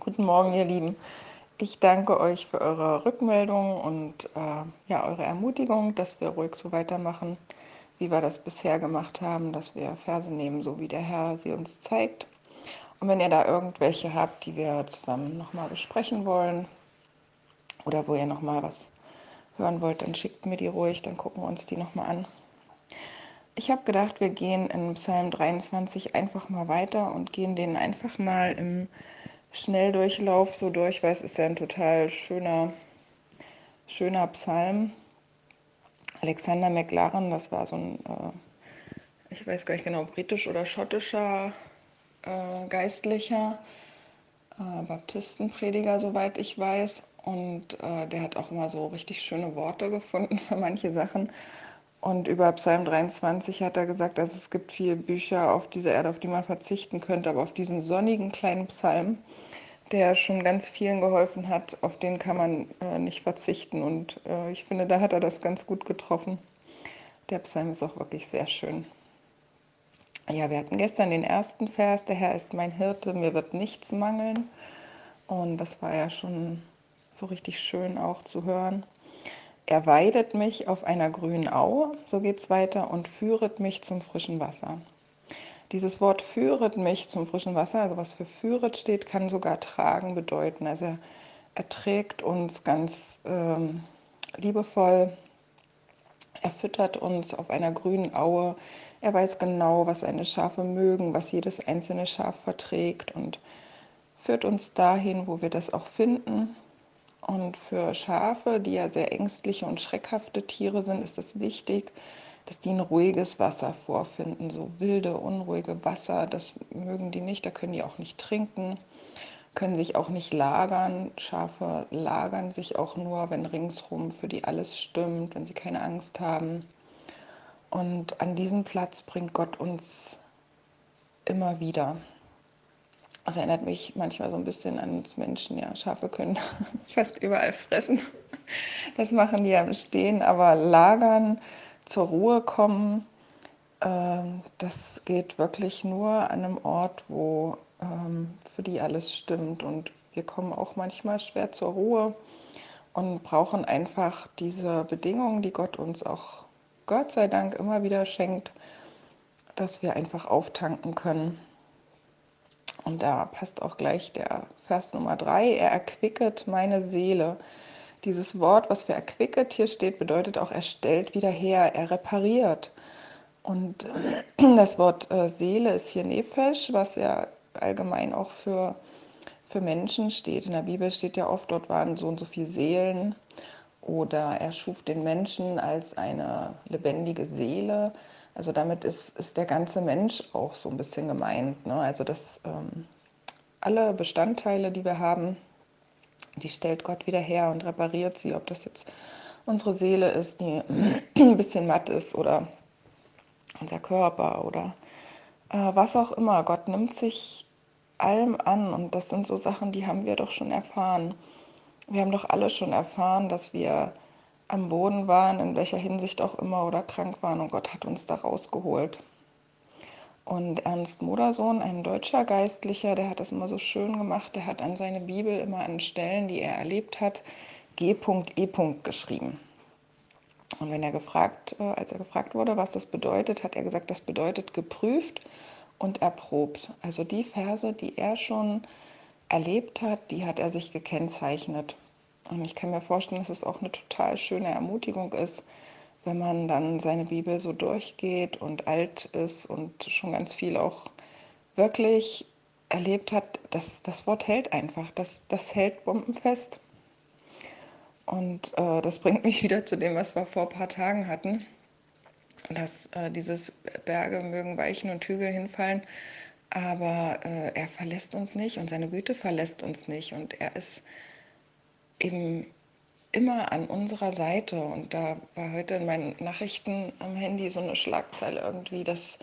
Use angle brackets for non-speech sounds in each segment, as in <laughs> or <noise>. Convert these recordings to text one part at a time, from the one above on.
Guten Morgen, ihr Lieben. Ich danke euch für eure Rückmeldung und äh, ja, eure Ermutigung, dass wir ruhig so weitermachen, wie wir das bisher gemacht haben, dass wir Verse nehmen, so wie der Herr sie uns zeigt. Und wenn ihr da irgendwelche habt, die wir zusammen nochmal besprechen wollen oder wo ihr nochmal was hören wollt, dann schickt mir die ruhig, dann gucken wir uns die nochmal an. Ich habe gedacht, wir gehen in Psalm 23 einfach mal weiter und gehen den einfach mal im Schnelldurchlauf so durch, weil es ist ja ein total schöner, schöner Psalm. Alexander McLaren, das war so ein, äh, ich weiß gar nicht genau, britisch oder schottischer äh, Geistlicher, äh, Baptistenprediger, soweit ich weiß. Und äh, der hat auch immer so richtig schöne Worte gefunden für manche Sachen. Und über Psalm 23 hat er gesagt, dass es gibt viele Bücher auf dieser Erde, auf die man verzichten könnte, aber auf diesen sonnigen kleinen Psalm, der schon ganz vielen geholfen hat, auf den kann man äh, nicht verzichten. Und äh, ich finde, da hat er das ganz gut getroffen. Der Psalm ist auch wirklich sehr schön. Ja, wir hatten gestern den ersten Vers, der Herr ist mein Hirte, mir wird nichts mangeln. Und das war ja schon so richtig schön auch zu hören. Er weidet mich auf einer grünen Au, so geht es weiter, und führet mich zum frischen Wasser. Dieses Wort führet mich zum frischen Wasser, also was für führet steht, kann sogar tragen bedeuten. Also er, er trägt uns ganz ähm, liebevoll, er füttert uns auf einer grünen Aue, er weiß genau, was seine Schafe mögen, was jedes einzelne Schaf verträgt und führt uns dahin, wo wir das auch finden und für Schafe, die ja sehr ängstliche und schreckhafte Tiere sind, ist es wichtig, dass die ein ruhiges Wasser vorfinden. So wilde, unruhige Wasser, das mögen die nicht, da können die auch nicht trinken, können sich auch nicht lagern. Schafe lagern sich auch nur, wenn ringsrum für die alles stimmt, wenn sie keine Angst haben. Und an diesen Platz bringt Gott uns immer wieder. Das erinnert mich manchmal so ein bisschen an uns Menschen. Ja, Schafe können <laughs> fast überall fressen. Das machen die ja im Stehen, aber lagern, zur Ruhe kommen, ähm, das geht wirklich nur an einem Ort, wo ähm, für die alles stimmt. Und wir kommen auch manchmal schwer zur Ruhe und brauchen einfach diese Bedingungen, die Gott uns auch, Gott sei Dank, immer wieder schenkt, dass wir einfach auftanken können. Und da passt auch gleich der Vers Nummer drei. Er erquicket meine Seele. Dieses Wort, was für erquicket hier steht, bedeutet auch, er stellt wieder her, er repariert. Und äh, das Wort äh, Seele ist hier Nefesh, was ja allgemein auch für, für Menschen steht. In der Bibel steht ja oft, dort waren so und so viele Seelen. Oder er schuf den Menschen als eine lebendige Seele. Also damit ist, ist der ganze Mensch auch so ein bisschen gemeint. Ne? Also dass ähm, alle Bestandteile, die wir haben, die stellt Gott wieder her und repariert sie, ob das jetzt unsere Seele ist, die <clears throat> ein bisschen matt ist oder unser Körper oder äh, was auch immer. Gott nimmt sich allem an und das sind so Sachen, die haben wir doch schon erfahren. Wir haben doch alle schon erfahren, dass wir am Boden waren, in welcher Hinsicht auch immer, oder krank waren und Gott hat uns da rausgeholt. Und Ernst Modersohn, ein deutscher Geistlicher, der hat das immer so schön gemacht, der hat an seine Bibel immer an Stellen, die er erlebt hat, G.E. geschrieben. Und wenn er gefragt, äh, als er gefragt wurde, was das bedeutet, hat er gesagt, das bedeutet geprüft und erprobt. Also die Verse, die er schon erlebt hat, die hat er sich gekennzeichnet. Und ich kann mir vorstellen, dass es auch eine total schöne Ermutigung ist, wenn man dann seine Bibel so durchgeht und alt ist und schon ganz viel auch wirklich erlebt hat, dass das Wort hält einfach, das, das hält bombenfest. Und äh, das bringt mich <laughs> wieder zu dem, was wir vor ein paar Tagen hatten, dass äh, dieses Berge mögen weichen und Hügel hinfallen, aber äh, er verlässt uns nicht und seine Güte verlässt uns nicht und er ist eben immer an unserer Seite. Und da war heute in meinen Nachrichten am Handy so eine Schlagzeile irgendwie, dass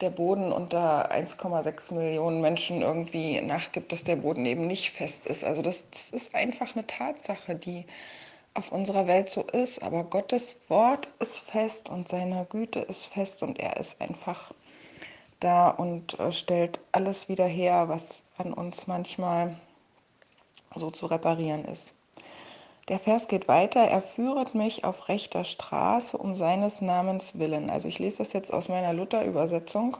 der Boden unter 1,6 Millionen Menschen irgendwie nachgibt, dass der Boden eben nicht fest ist. Also das, das ist einfach eine Tatsache, die auf unserer Welt so ist. Aber Gottes Wort ist fest und seine Güte ist fest und er ist einfach da und äh, stellt alles wieder her, was an uns manchmal so zu reparieren ist. Der Vers geht weiter, er führet mich auf rechter Straße um seines Namens willen. Also ich lese das jetzt aus meiner Luther-Übersetzung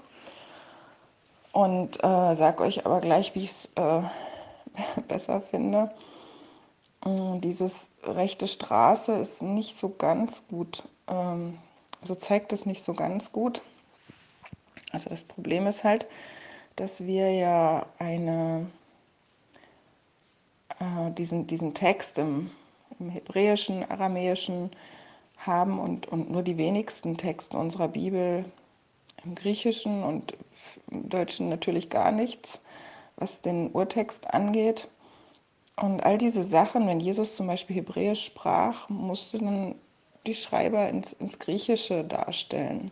und äh, sage euch aber gleich, wie ich es äh, <laughs> besser finde. Mm, dieses rechte Straße ist nicht so ganz gut, ähm, also zeigt es nicht so ganz gut. Also das Problem ist halt, dass wir ja eine, äh, diesen, diesen Text im im Hebräischen, Aramäischen haben und, und nur die wenigsten Texte unserer Bibel im Griechischen und im Deutschen natürlich gar nichts, was den Urtext angeht. Und all diese Sachen, wenn Jesus zum Beispiel Hebräisch sprach, musste dann die Schreiber ins, ins Griechische darstellen.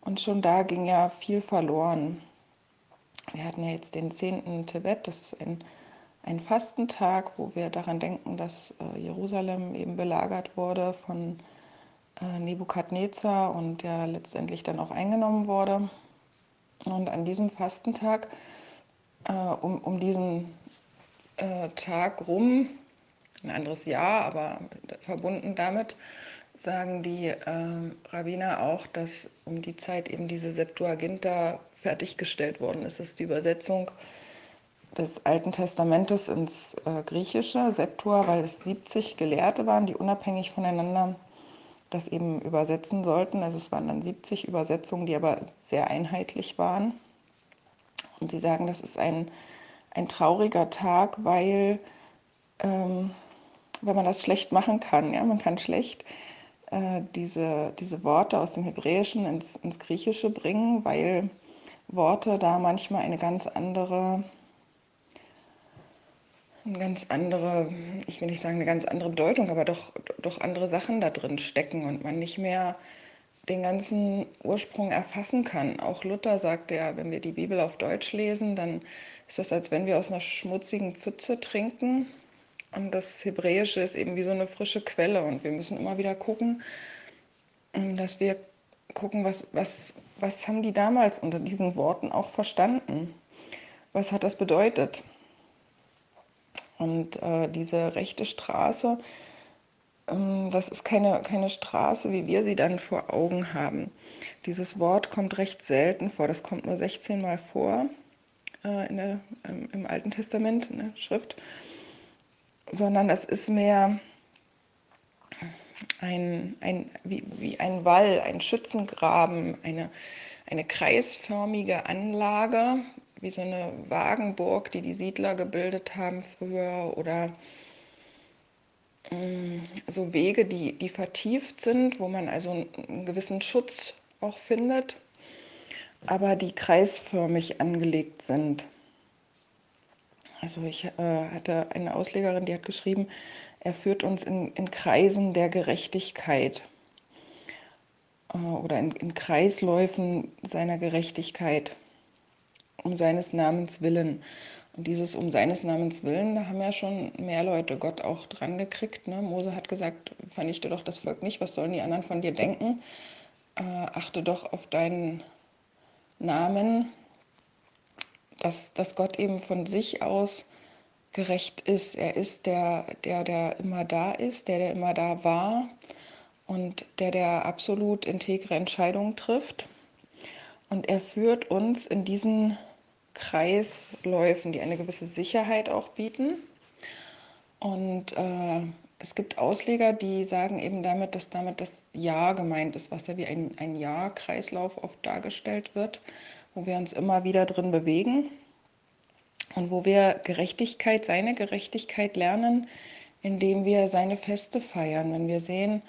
Und schon da ging ja viel verloren. Wir hatten ja jetzt den 10. Tibet, das ist ein ein Fastentag, wo wir daran denken, dass äh, Jerusalem eben belagert wurde von äh, Nebukadnezar und ja letztendlich dann auch eingenommen wurde. Und an diesem Fastentag, äh, um, um diesen äh, Tag rum, ein anderes Jahr, aber verbunden damit, sagen die äh, Rabbiner auch, dass um die Zeit eben diese Septuaginta fertiggestellt worden ist. Das ist die Übersetzung des Alten Testamentes ins äh, Griechische, Septua, weil es 70 Gelehrte waren, die unabhängig voneinander das eben übersetzen sollten. Also es waren dann 70 Übersetzungen, die aber sehr einheitlich waren. Und sie sagen, das ist ein, ein trauriger Tag, weil, ähm, weil man das schlecht machen kann. Ja? Man kann schlecht äh, diese, diese Worte aus dem Hebräischen ins, ins Griechische bringen, weil Worte da manchmal eine ganz andere eine ganz andere, ich will nicht sagen eine ganz andere Bedeutung, aber doch, doch andere Sachen da drin stecken und man nicht mehr den ganzen Ursprung erfassen kann. Auch Luther sagt ja, wenn wir die Bibel auf Deutsch lesen, dann ist das, als wenn wir aus einer schmutzigen Pfütze trinken. Und das Hebräische ist eben wie so eine frische Quelle. Und wir müssen immer wieder gucken, dass wir gucken, was, was, was haben die damals unter diesen Worten auch verstanden? Was hat das bedeutet? Und äh, diese rechte Straße, ähm, das ist keine, keine Straße, wie wir sie dann vor Augen haben. Dieses Wort kommt recht selten vor, das kommt nur 16 Mal vor äh, in der, im, im Alten Testament, in der Schrift, sondern es ist mehr ein, ein, wie, wie ein Wall, ein Schützengraben, eine, eine kreisförmige Anlage, wie so eine Wagenburg, die die Siedler gebildet haben früher oder mm, so Wege, die, die vertieft sind, wo man also einen gewissen Schutz auch findet, aber die kreisförmig angelegt sind. Also ich äh, hatte eine Auslegerin, die hat geschrieben, er führt uns in, in Kreisen der Gerechtigkeit äh, oder in, in Kreisläufen seiner Gerechtigkeit um seines Namens willen. Und dieses um seines Namens willen, da haben ja schon mehr Leute Gott auch dran gekriegt. Ne? Mose hat gesagt, vernichte doch das Volk nicht, was sollen die anderen von dir denken? Äh, achte doch auf deinen Namen, dass, dass Gott eben von sich aus gerecht ist. Er ist der, der, der immer da ist, der, der immer da war und der, der absolut integre Entscheidungen trifft. Und er führt uns in diesen Kreisläufen, die eine gewisse Sicherheit auch bieten. Und äh, es gibt Ausleger, die sagen eben damit, dass damit das Jahr gemeint ist, was ja wie ein, ein Jahr-Kreislauf oft dargestellt wird, wo wir uns immer wieder drin bewegen und wo wir Gerechtigkeit, seine Gerechtigkeit lernen, indem wir seine Feste feiern. Wenn wir sehen,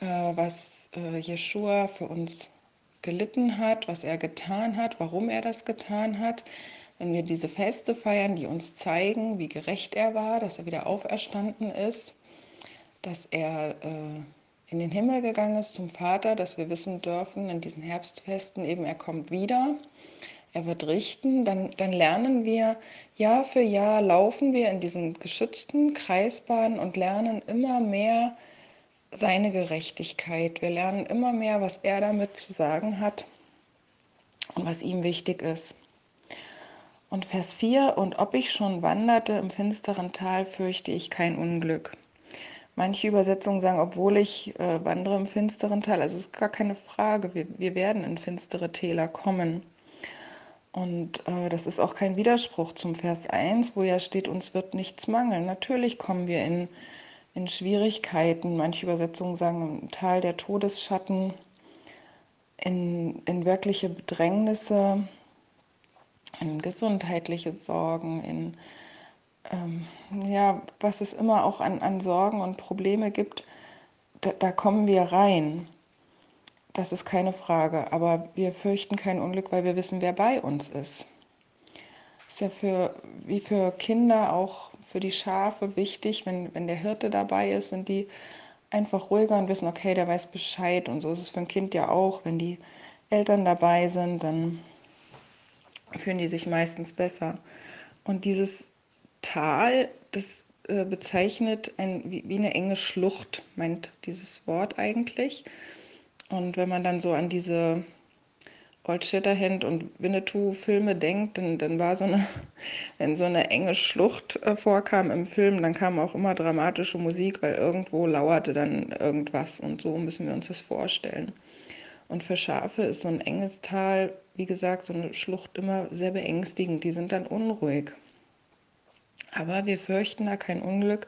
äh, was äh, Jeshua für uns gelitten hat, was er getan hat, warum er das getan hat. Wenn wir diese Feste feiern, die uns zeigen, wie gerecht er war, dass er wieder auferstanden ist, dass er äh, in den Himmel gegangen ist zum Vater, dass wir wissen dürfen in diesen Herbstfesten eben, er kommt wieder, er wird richten, dann, dann lernen wir Jahr für Jahr, laufen wir in diesen geschützten Kreisbahnen und lernen immer mehr, seine Gerechtigkeit. Wir lernen immer mehr, was er damit zu sagen hat und was ihm wichtig ist. Und Vers 4, und ob ich schon wanderte im finsteren Tal, fürchte ich kein Unglück. Manche Übersetzungen sagen, obwohl ich äh, wandere im finsteren Tal, also es ist gar keine Frage, wir, wir werden in finstere Täler kommen. Und äh, das ist auch kein Widerspruch zum Vers 1, wo ja steht, uns wird nichts mangeln. Natürlich kommen wir in, in Schwierigkeiten. Manche Übersetzungen sagen im Tal der Todesschatten, in, in wirkliche Bedrängnisse, in gesundheitliche Sorgen, in ähm, ja, was es immer auch an, an Sorgen und Probleme gibt, da, da kommen wir rein. Das ist keine Frage. Aber wir fürchten kein Unglück, weil wir wissen, wer bei uns ist. Ist ja für, wie für Kinder auch für die Schafe wichtig, wenn, wenn der Hirte dabei ist, sind die einfach ruhiger und wissen, okay, der weiß Bescheid. Und so ist es für ein Kind ja auch. Wenn die Eltern dabei sind, dann fühlen die sich meistens besser. Und dieses Tal, das äh, bezeichnet ein, wie, wie eine enge Schlucht, meint dieses Wort eigentlich. Und wenn man dann so an diese Old Shatterhand und Winnetou-Filme denkt, dann, dann war so eine, <laughs> wenn so eine enge Schlucht äh, vorkam im Film, dann kam auch immer dramatische Musik, weil irgendwo lauerte dann irgendwas und so müssen wir uns das vorstellen. Und für Schafe ist so ein enges Tal, wie gesagt, so eine Schlucht immer sehr beängstigend. Die sind dann unruhig. Aber wir fürchten da kein Unglück,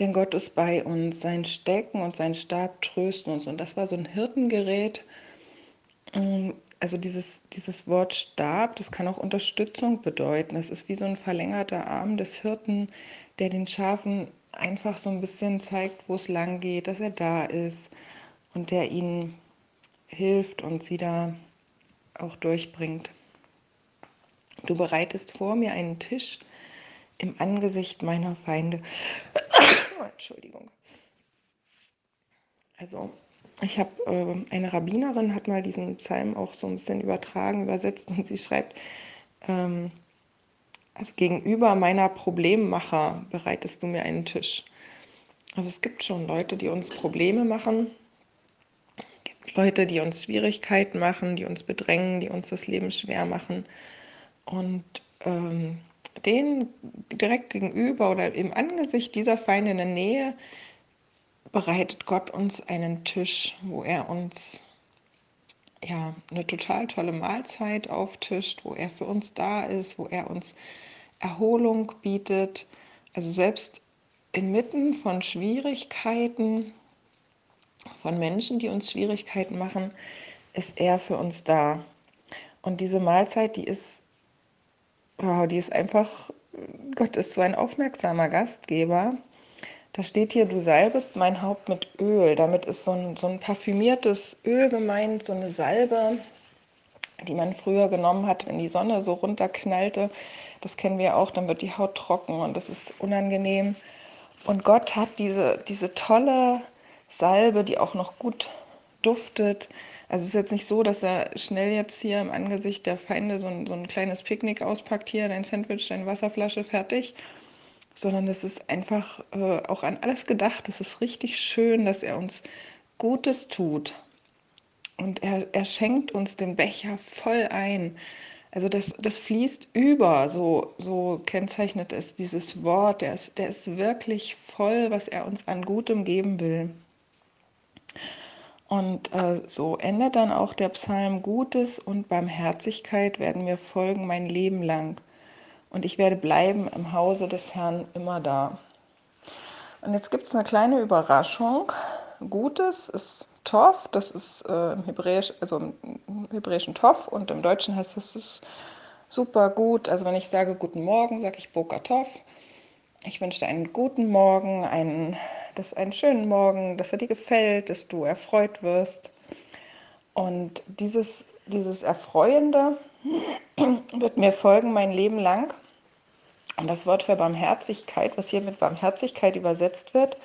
denn Gott ist bei uns. Sein Stecken und sein Stab trösten uns. Und das war so ein Hirtengerät. Also dieses, dieses Wort Stab, das kann auch Unterstützung bedeuten. Das ist wie so ein verlängerter Arm des Hirten, der den Schafen einfach so ein bisschen zeigt, wo es lang geht, dass er da ist und der ihnen hilft und sie da auch durchbringt. Du bereitest vor mir einen Tisch im Angesicht meiner Feinde. <coughs> Entschuldigung. Also, ich habe äh, eine Rabbinerin hat mal diesen Psalm auch so ein bisschen übertragen, übersetzt und sie schreibt, ähm, also gegenüber meiner Problemmacher bereitest du mir einen Tisch. Also es gibt schon Leute, die uns Probleme machen, es gibt Leute, die uns Schwierigkeiten machen, die uns bedrängen, die uns das Leben schwer machen. Und ähm, den direkt gegenüber oder im Angesicht dieser Feinde in der Nähe bereitet Gott uns einen Tisch, wo er uns ja eine total tolle Mahlzeit auftischt, wo er für uns da ist, wo er uns Erholung bietet. Also selbst inmitten von Schwierigkeiten, von Menschen, die uns Schwierigkeiten machen, ist er für uns da. Und diese Mahlzeit, die ist Wow, die ist einfach, Gott ist so ein aufmerksamer Gastgeber. Da steht hier, du salbest mein Haupt mit Öl. Damit ist so ein, so ein parfümiertes Öl gemeint, so eine Salbe, die man früher genommen hat, wenn die Sonne so runterknallte. Das kennen wir auch, dann wird die Haut trocken und das ist unangenehm. Und Gott hat diese, diese tolle Salbe, die auch noch gut duftet, also es ist jetzt nicht so, dass er schnell jetzt hier im Angesicht der Feinde so ein, so ein kleines Picknick auspackt, hier dein Sandwich, deine Wasserflasche, fertig, sondern es ist einfach äh, auch an alles gedacht. Es ist richtig schön, dass er uns Gutes tut. Und er, er schenkt uns den Becher voll ein. Also das, das fließt über, so, so kennzeichnet es dieses Wort. Der ist, der ist wirklich voll, was er uns an Gutem geben will. Und äh, so endet dann auch der Psalm Gutes und Barmherzigkeit werden mir folgen mein Leben lang. Und ich werde bleiben im Hause des Herrn immer da. Und jetzt gibt es eine kleine Überraschung. Gutes ist Tov, das ist äh, im Hebräisch, also im Hebräischen Tov und im Deutschen heißt das ist super gut. Also wenn ich sage guten Morgen, sage ich Boka Tov. Ich wünsche dir einen guten Morgen, einen dass einen schönen Morgen, dass er dir gefällt, dass du erfreut wirst. Und dieses, dieses Erfreuende wird mir folgen mein Leben lang. Und das Wort für Barmherzigkeit, was hier mit Barmherzigkeit übersetzt wird,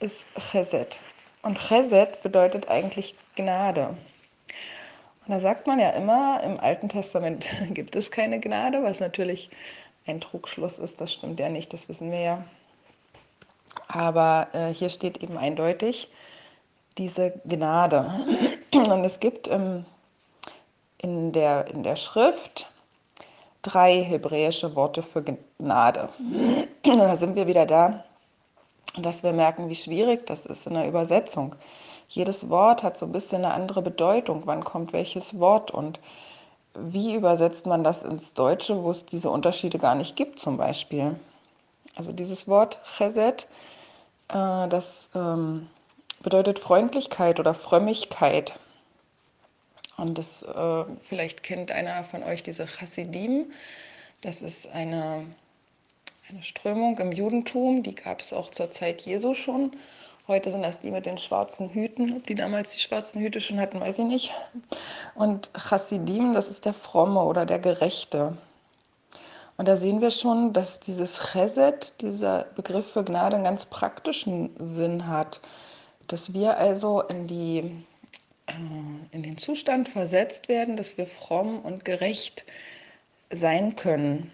ist Chesed. Und Chesed bedeutet eigentlich Gnade. Und da sagt man ja immer, im Alten Testament <laughs> gibt es keine Gnade, was natürlich ein Trugschluss ist. Das stimmt ja nicht, das wissen wir ja. Aber äh, hier steht eben eindeutig diese Gnade. <clears throat> Und es gibt ähm, in, der, in der Schrift drei hebräische Worte für Gnade. <clears throat> da sind wir wieder da, dass wir merken, wie schwierig das ist in der Übersetzung. Jedes Wort hat so ein bisschen eine andere Bedeutung. Wann kommt welches Wort und wie übersetzt man das ins Deutsche, wo es diese Unterschiede gar nicht gibt, zum Beispiel? Also dieses Wort Chesed, äh, das ähm, bedeutet Freundlichkeit oder Frömmigkeit. Und das, äh, vielleicht kennt einer von euch diese Chassidim. Das ist eine, eine Strömung im Judentum, die gab es auch zur Zeit Jesu schon. Heute sind das die mit den schwarzen Hüten. Ob die damals die schwarzen Hüte schon hatten, weiß ich nicht. Und Chassidim, das ist der Fromme oder der Gerechte. Und da sehen wir schon, dass dieses Chesed, dieser Begriff für Gnade, einen ganz praktischen Sinn hat. Dass wir also in die in den Zustand versetzt werden, dass wir fromm und gerecht sein können.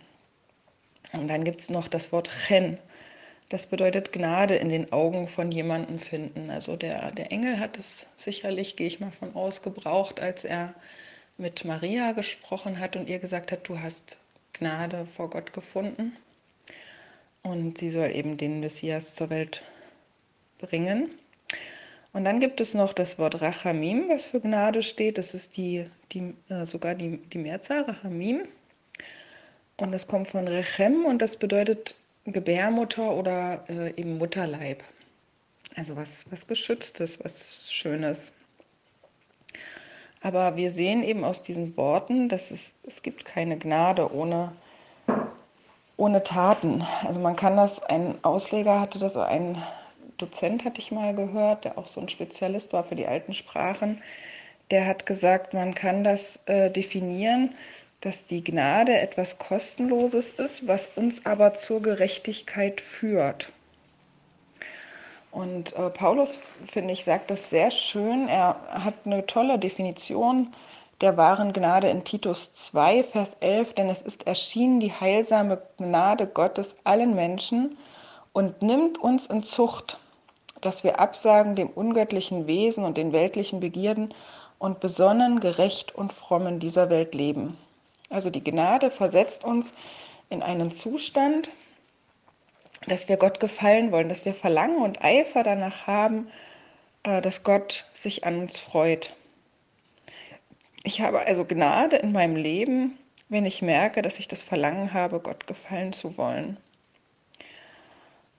Und dann gibt es noch das Wort Chen. Das bedeutet Gnade in den Augen von jemandem finden. Also der, der Engel hat es sicherlich, gehe ich mal von aus, gebraucht, als er mit Maria gesprochen hat und ihr gesagt hat, du hast Gnade vor Gott gefunden. Und sie soll eben den Messias zur Welt bringen. Und dann gibt es noch das Wort Rachamim, was für Gnade steht. Das ist die, die, äh, sogar die, die Mehrzahl, Rachamim. Und das kommt von Rechem und das bedeutet Gebärmutter oder äh, eben Mutterleib. Also was, was Geschütztes, was Schönes. Aber wir sehen eben aus diesen Worten, dass es, es gibt keine Gnade ohne, ohne Taten. Also man kann das, ein Ausleger hatte das, ein Dozent hatte ich mal gehört, der auch so ein Spezialist war für die alten Sprachen, der hat gesagt, man kann das äh, definieren, dass die Gnade etwas Kostenloses ist, was uns aber zur Gerechtigkeit führt. Und äh, Paulus, finde ich, sagt das sehr schön. Er hat eine tolle Definition der wahren Gnade in Titus 2, Vers 11, denn es ist erschienen die heilsame Gnade Gottes allen Menschen und nimmt uns in Zucht, dass wir absagen dem ungöttlichen Wesen und den weltlichen Begierden und besonnen, gerecht und fromm in dieser Welt leben. Also die Gnade versetzt uns in einen Zustand, dass wir Gott gefallen wollen, dass wir Verlangen und Eifer danach haben, äh, dass Gott sich an uns freut. Ich habe also Gnade in meinem Leben, wenn ich merke, dass ich das Verlangen habe, Gott gefallen zu wollen.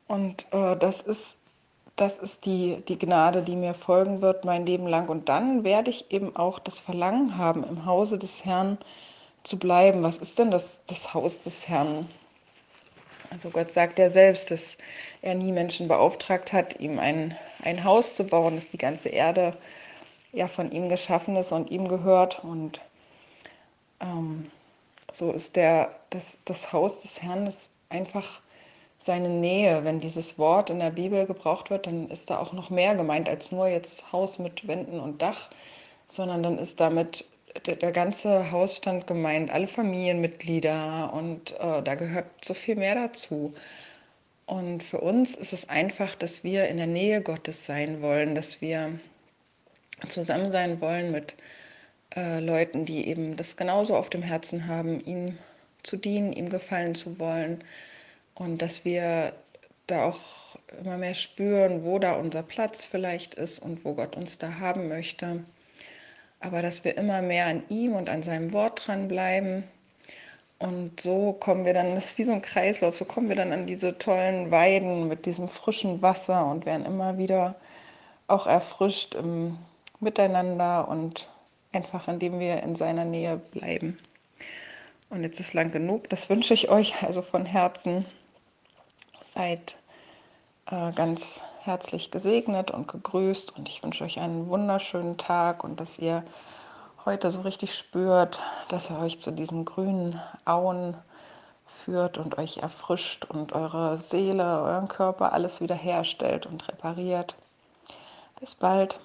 Und äh, das ist das ist die, die Gnade, die mir folgen wird mein Leben lang. Und dann werde ich eben auch das Verlangen haben, im Hause des Herrn zu bleiben. Was ist denn das, das Haus des Herrn? Also Gott sagt ja selbst, dass er nie Menschen beauftragt hat, ihm ein, ein Haus zu bauen, dass die ganze Erde ja von ihm geschaffen ist und ihm gehört. Und ähm, so ist der, das, das Haus des Herrn ist einfach seine Nähe. Wenn dieses Wort in der Bibel gebraucht wird, dann ist da auch noch mehr gemeint als nur jetzt Haus mit Wänden und Dach, sondern dann ist damit der, der ganze Hausstand gemeint, alle Familienmitglieder und äh, da gehört so viel mehr dazu. Und für uns ist es einfach, dass wir in der Nähe Gottes sein wollen, dass wir zusammen sein wollen mit äh, Leuten, die eben das genauso auf dem Herzen haben, ihm zu dienen, ihm gefallen zu wollen und dass wir da auch immer mehr spüren, wo da unser Platz vielleicht ist und wo Gott uns da haben möchte. Aber dass wir immer mehr an ihm und an seinem Wort dranbleiben. Und so kommen wir dann, das ist wie so ein Kreislauf, so kommen wir dann an diese tollen Weiden mit diesem frischen Wasser und werden immer wieder auch erfrischt im Miteinander und einfach indem wir in seiner Nähe bleiben. Und jetzt ist lang genug, das wünsche ich euch also von Herzen. Seid äh, ganz herzlich gesegnet und gegrüßt und ich wünsche euch einen wunderschönen Tag und dass ihr heute so richtig spürt, dass er euch zu diesen grünen Auen führt und euch erfrischt und eure Seele, euren Körper alles wieder herstellt und repariert. Bis bald.